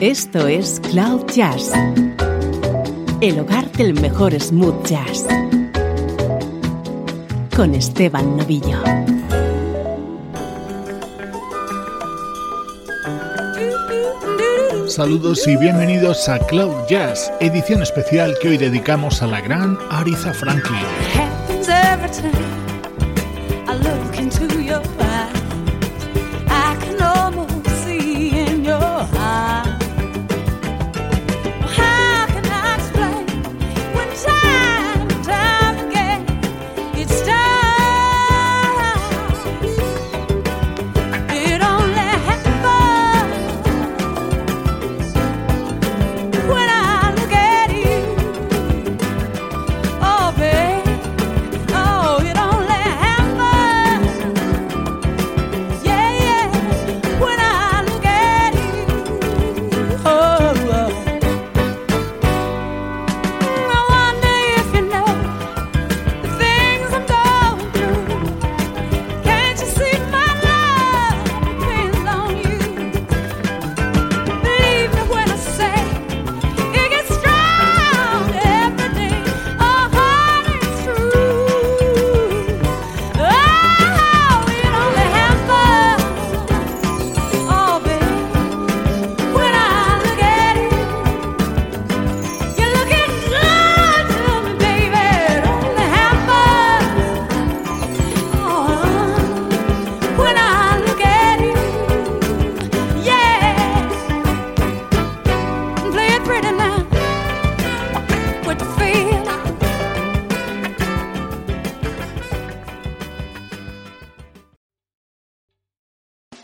Esto es Cloud Jazz, el hogar del mejor smooth jazz, con Esteban Novillo. Saludos y bienvenidos a Cloud Jazz, edición especial que hoy dedicamos a la gran Aretha Franklin.